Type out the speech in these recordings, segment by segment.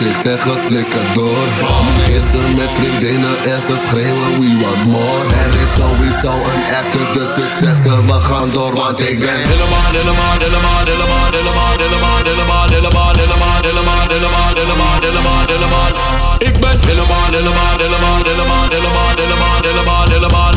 Ik zeg zeggen, slikken door Kissen met vriendinnen en ze schreeuwen we want more Er is sowieso een actor, dus ik zeg ze we gaan door Want ik ben helemaal, helemaal, helemaal, helemaal, helemaal, helemaal, helemaal, helemaal, helemaal, helemaal, helemaal, helemaal, helemaal, helemaal Ik ben helemaal, helemaal, helemaal, helemaal, helemaal, helemaal, helemaal, helemaal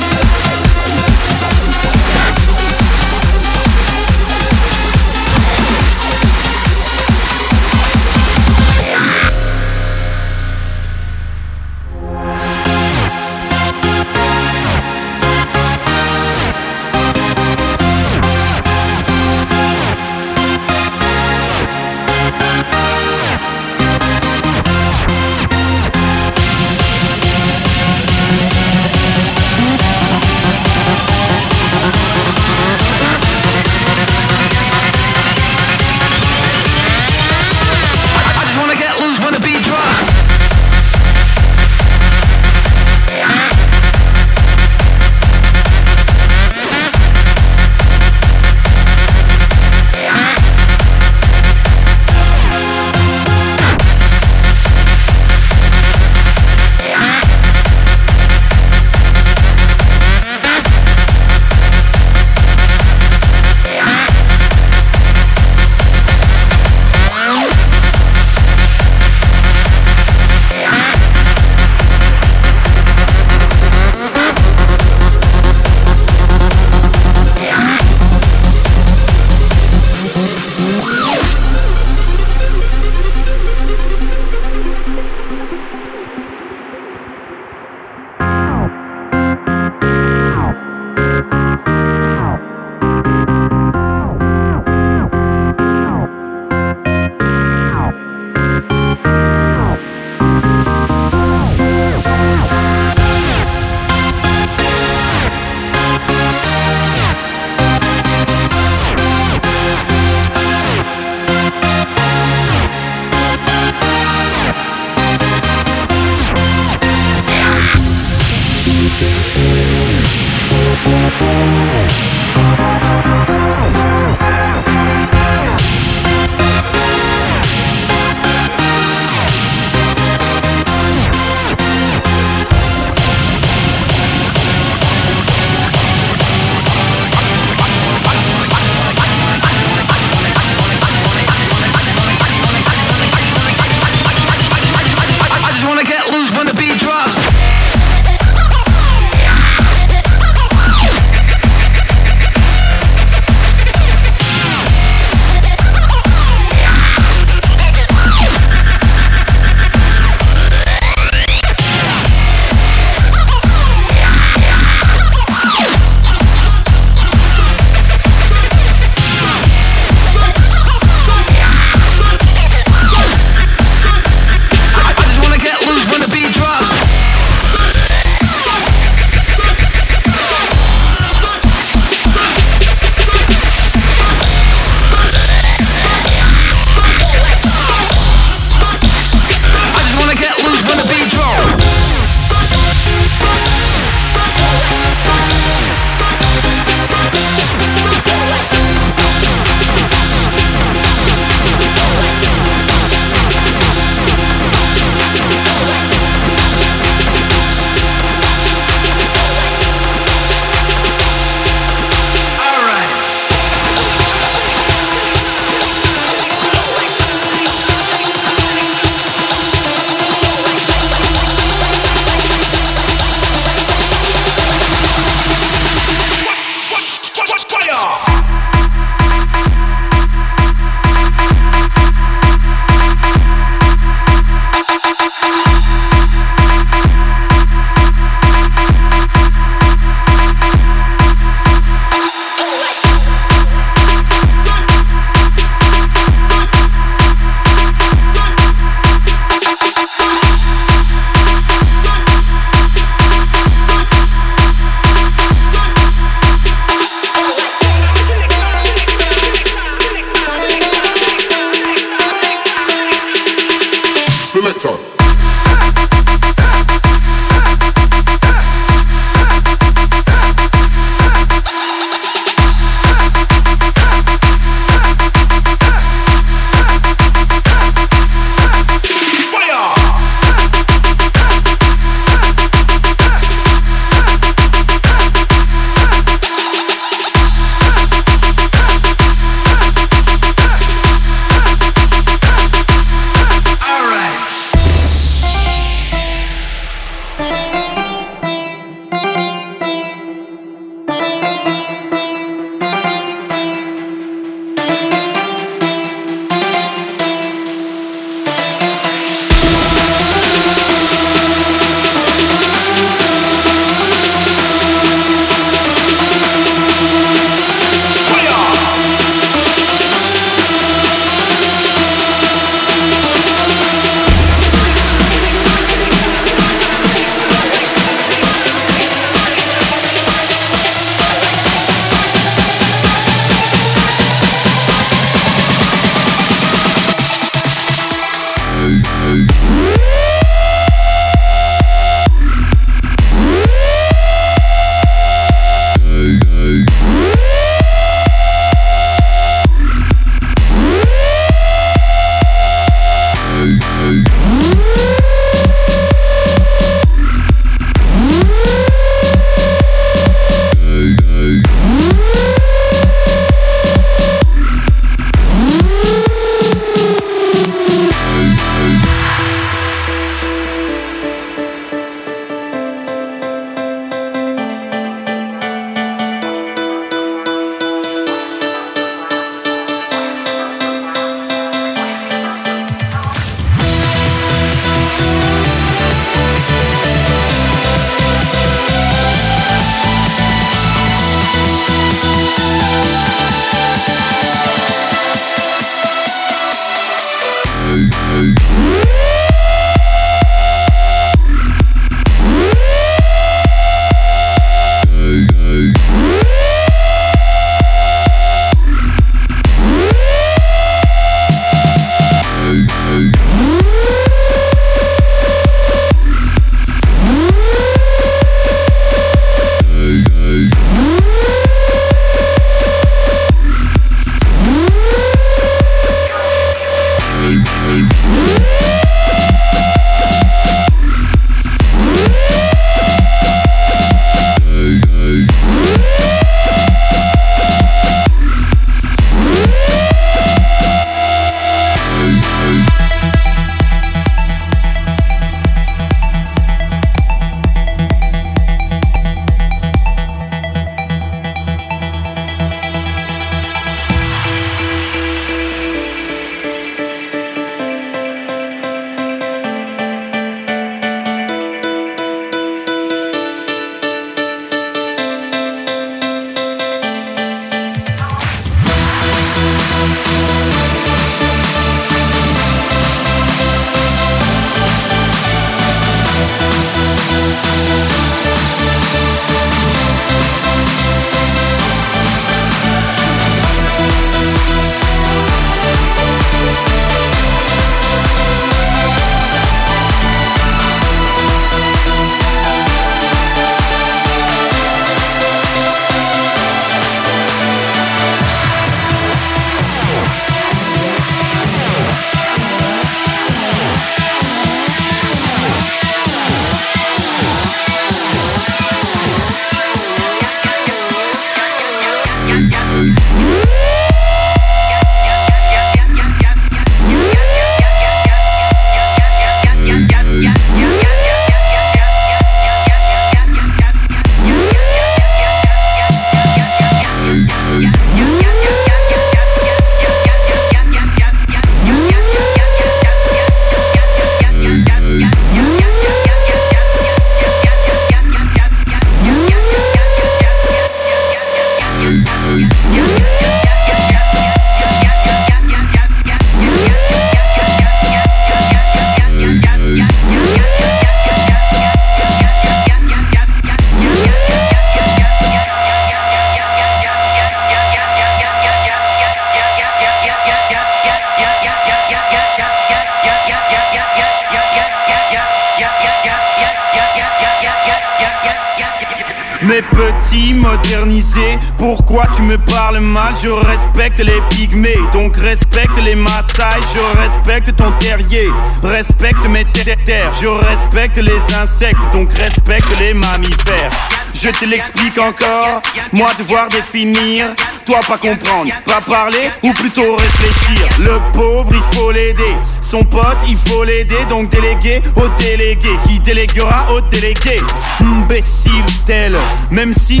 les insectes, donc respecte les mammifères je te l'explique encore, moi devoir définir, toi pas comprendre, pas parler ou plutôt réfléchir. Le pauvre il faut l'aider, son pote il faut l'aider, donc déléguer au délégué qui déléguera au délégué. Imbécile tel, même si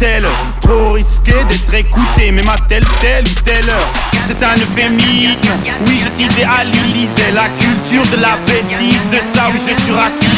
tel, trop risqué d'être écouté, même à telle, telle ou telle heure. C'est un euphémisme, oui je t'idéalisais la culture de la bêtise, de ça oui je suis raciste.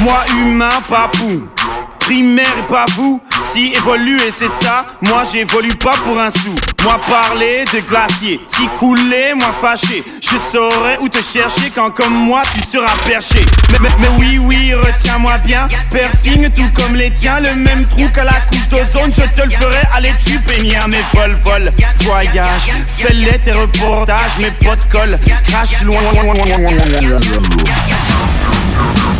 Moi humain, pas vous Primaire pas vous. Si évoluer c'est ça, moi j'évolue pas pour un sou. Moi parler de glacier, si couler, moi fâché. Je saurais où te chercher quand comme moi tu seras perché. Mais, mais, oui oui retiens-moi bien. Piercing tout comme les tiens. Le même trou qu'à la couche d'ozone. Je te le ferai. Aller tu pénir Mes vol vol voyage. Fais-les tes reportages Mes potes collent. Crash loin. Back,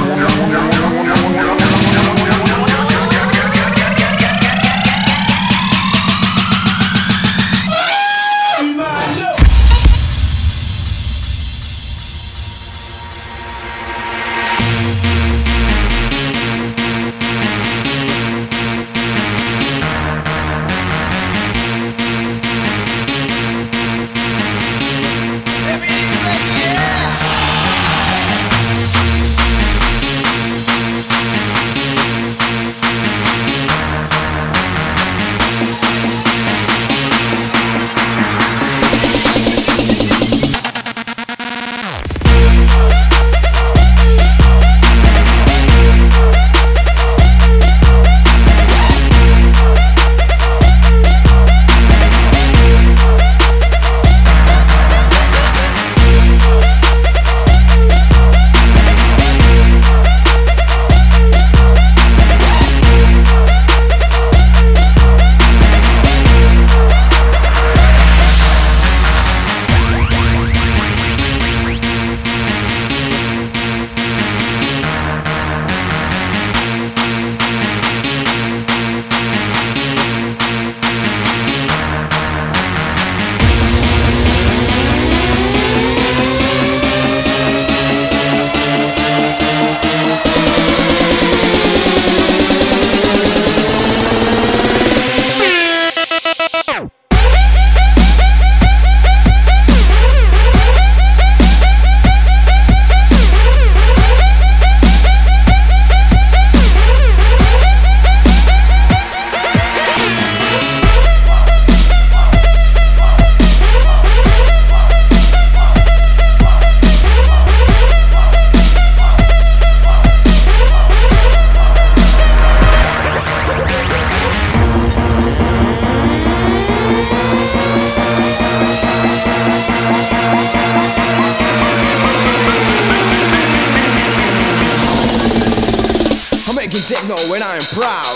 proud.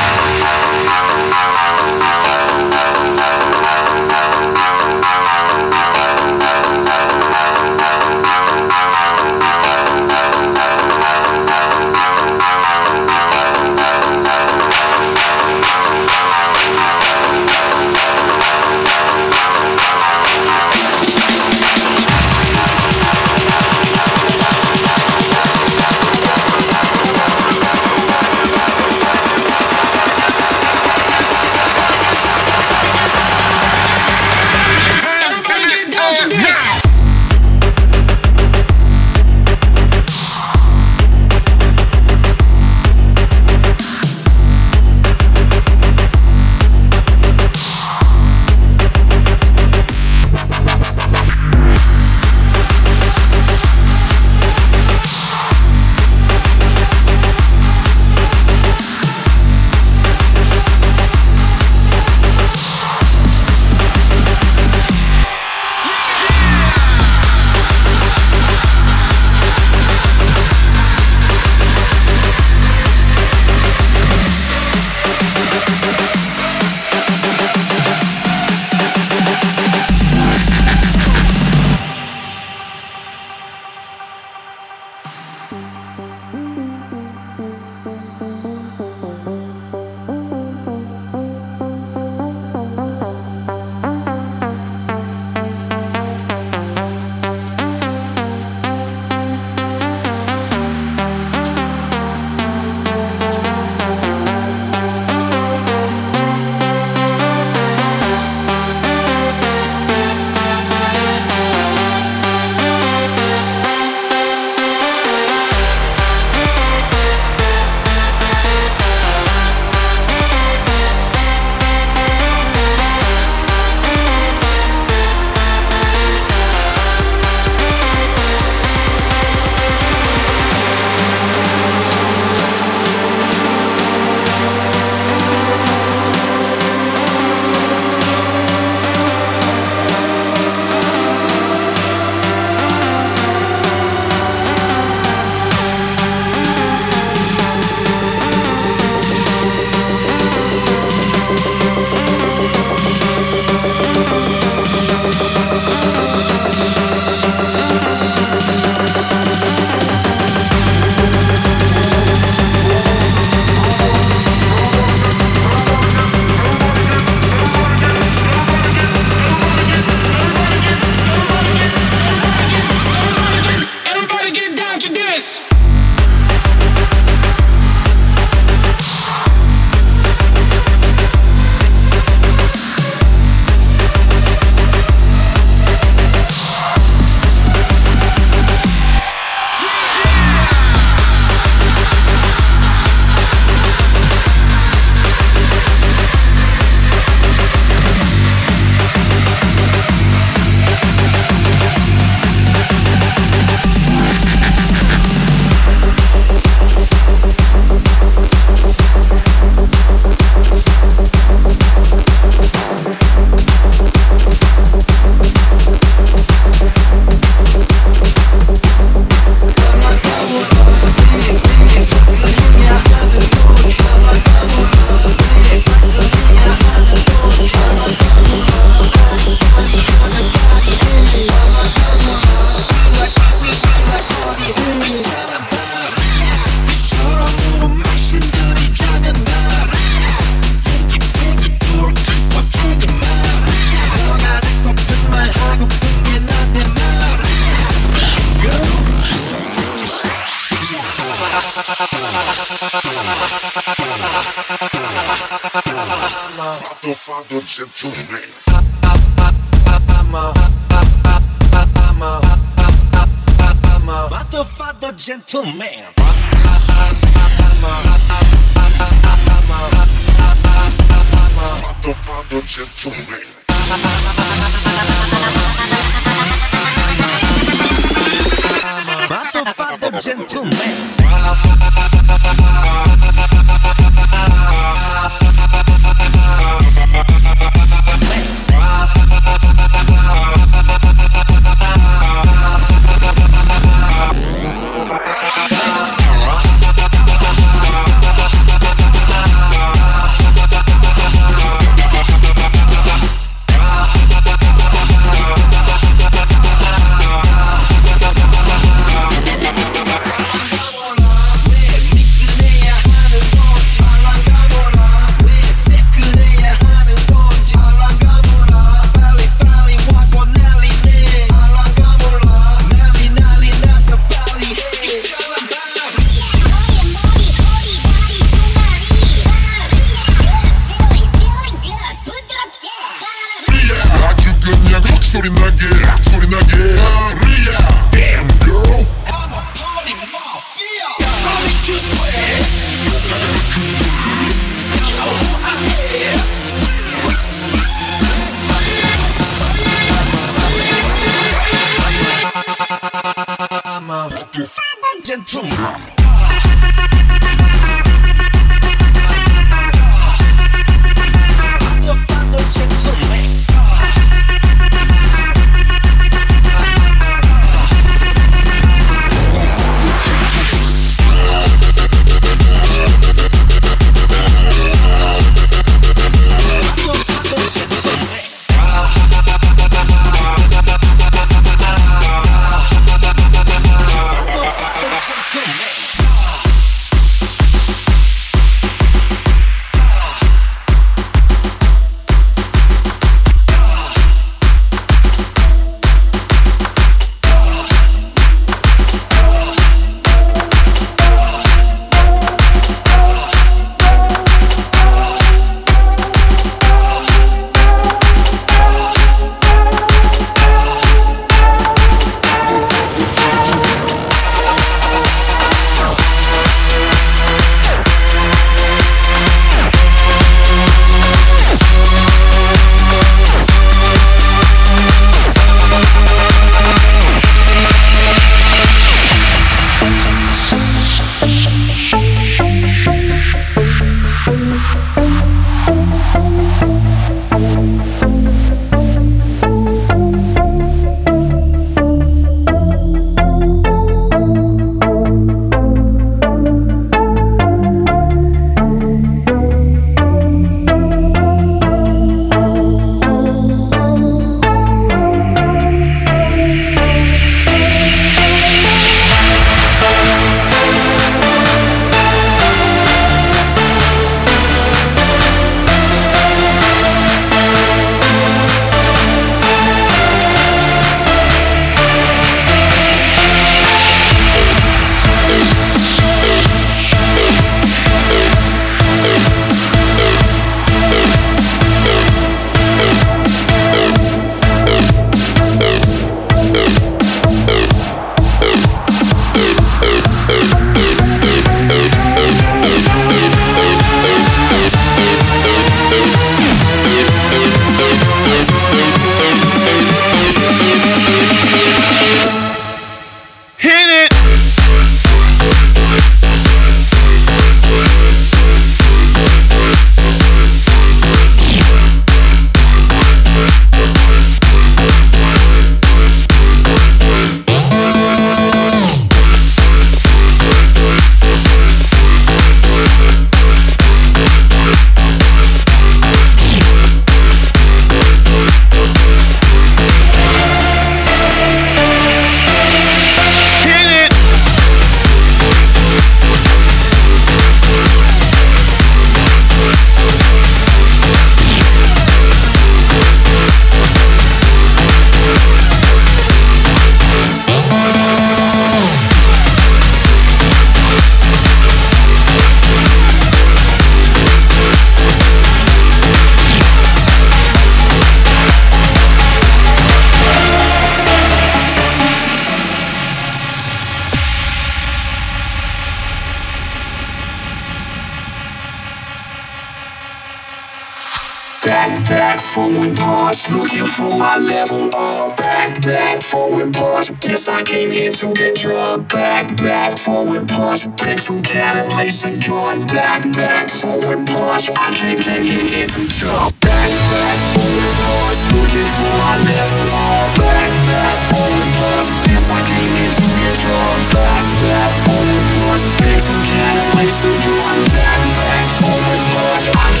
Forward. Looking for my level up. Back, back, forward punch. Guess I came here to get drunk. Back, back, forward punch. Pick some cannon, lace a gun. Back, back, forward punch. I came, came here to jump. Back, back, forward punch. Looking for my level up. Back, back, forward punch. Guess I came here to get drunk. Back, back, forward punch. Pick some cannon, lace a gun. Back, back, forward punch. I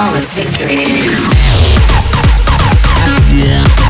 Flawless victory. Pixelated.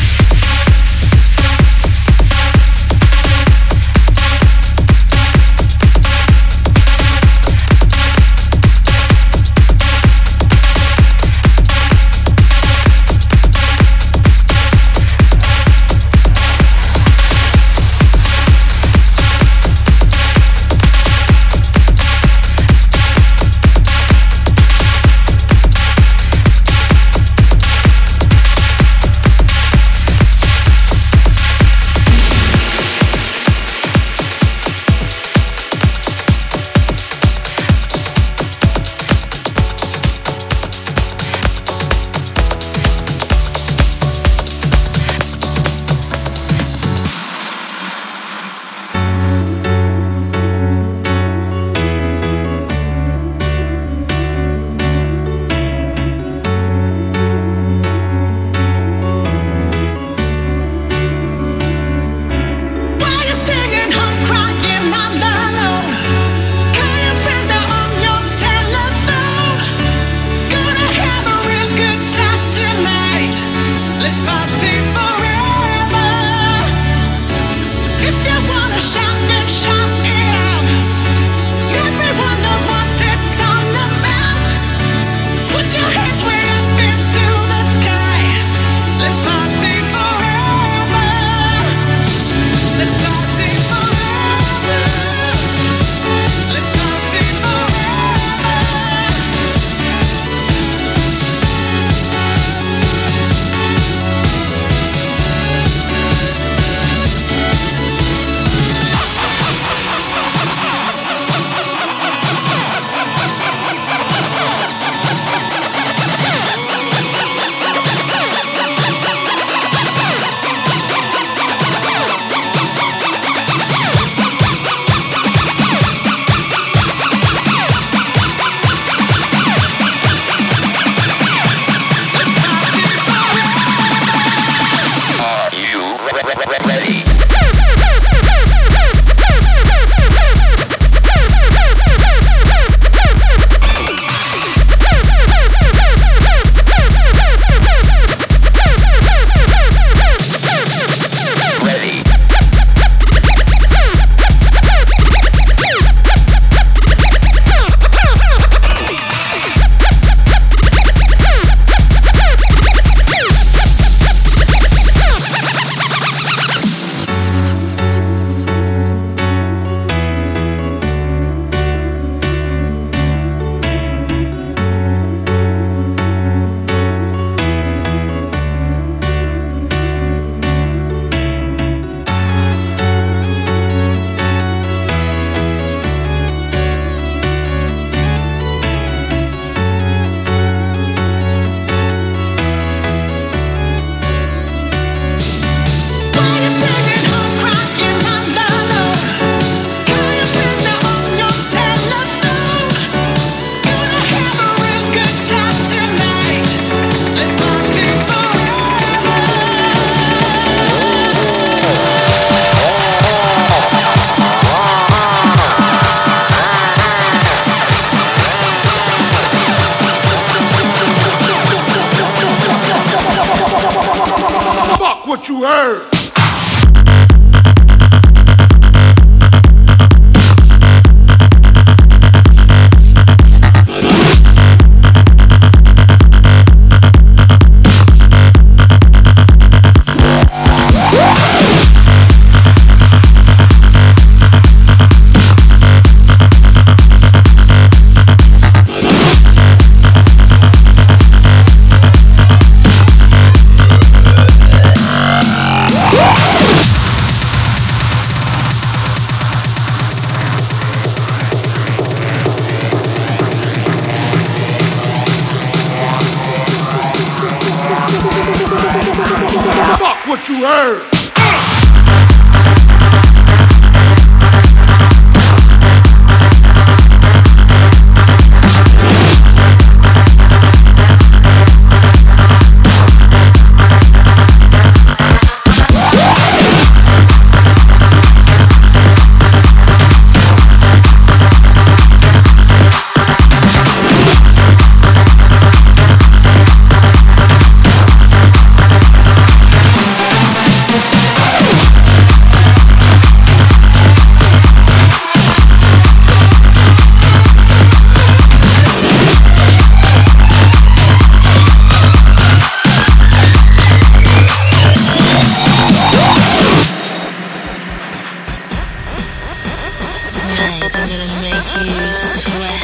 Tonight I'm gonna make you sweat.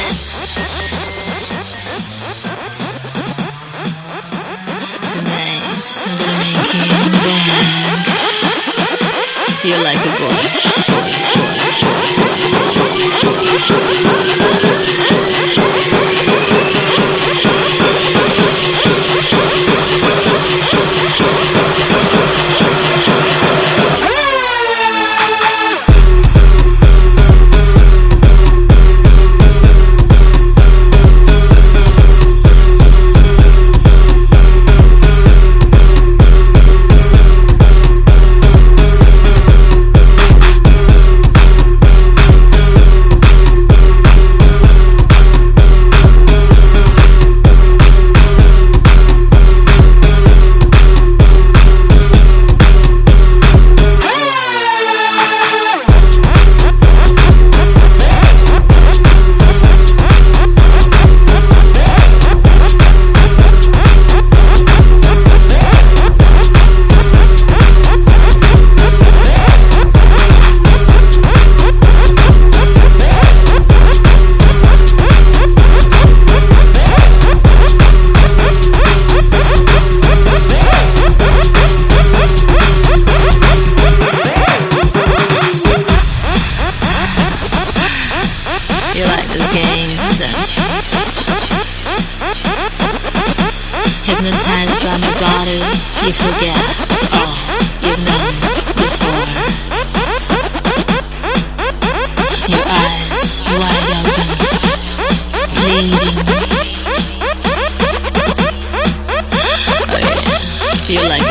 Tonight I'm gonna make you. You're like a boy. You feel like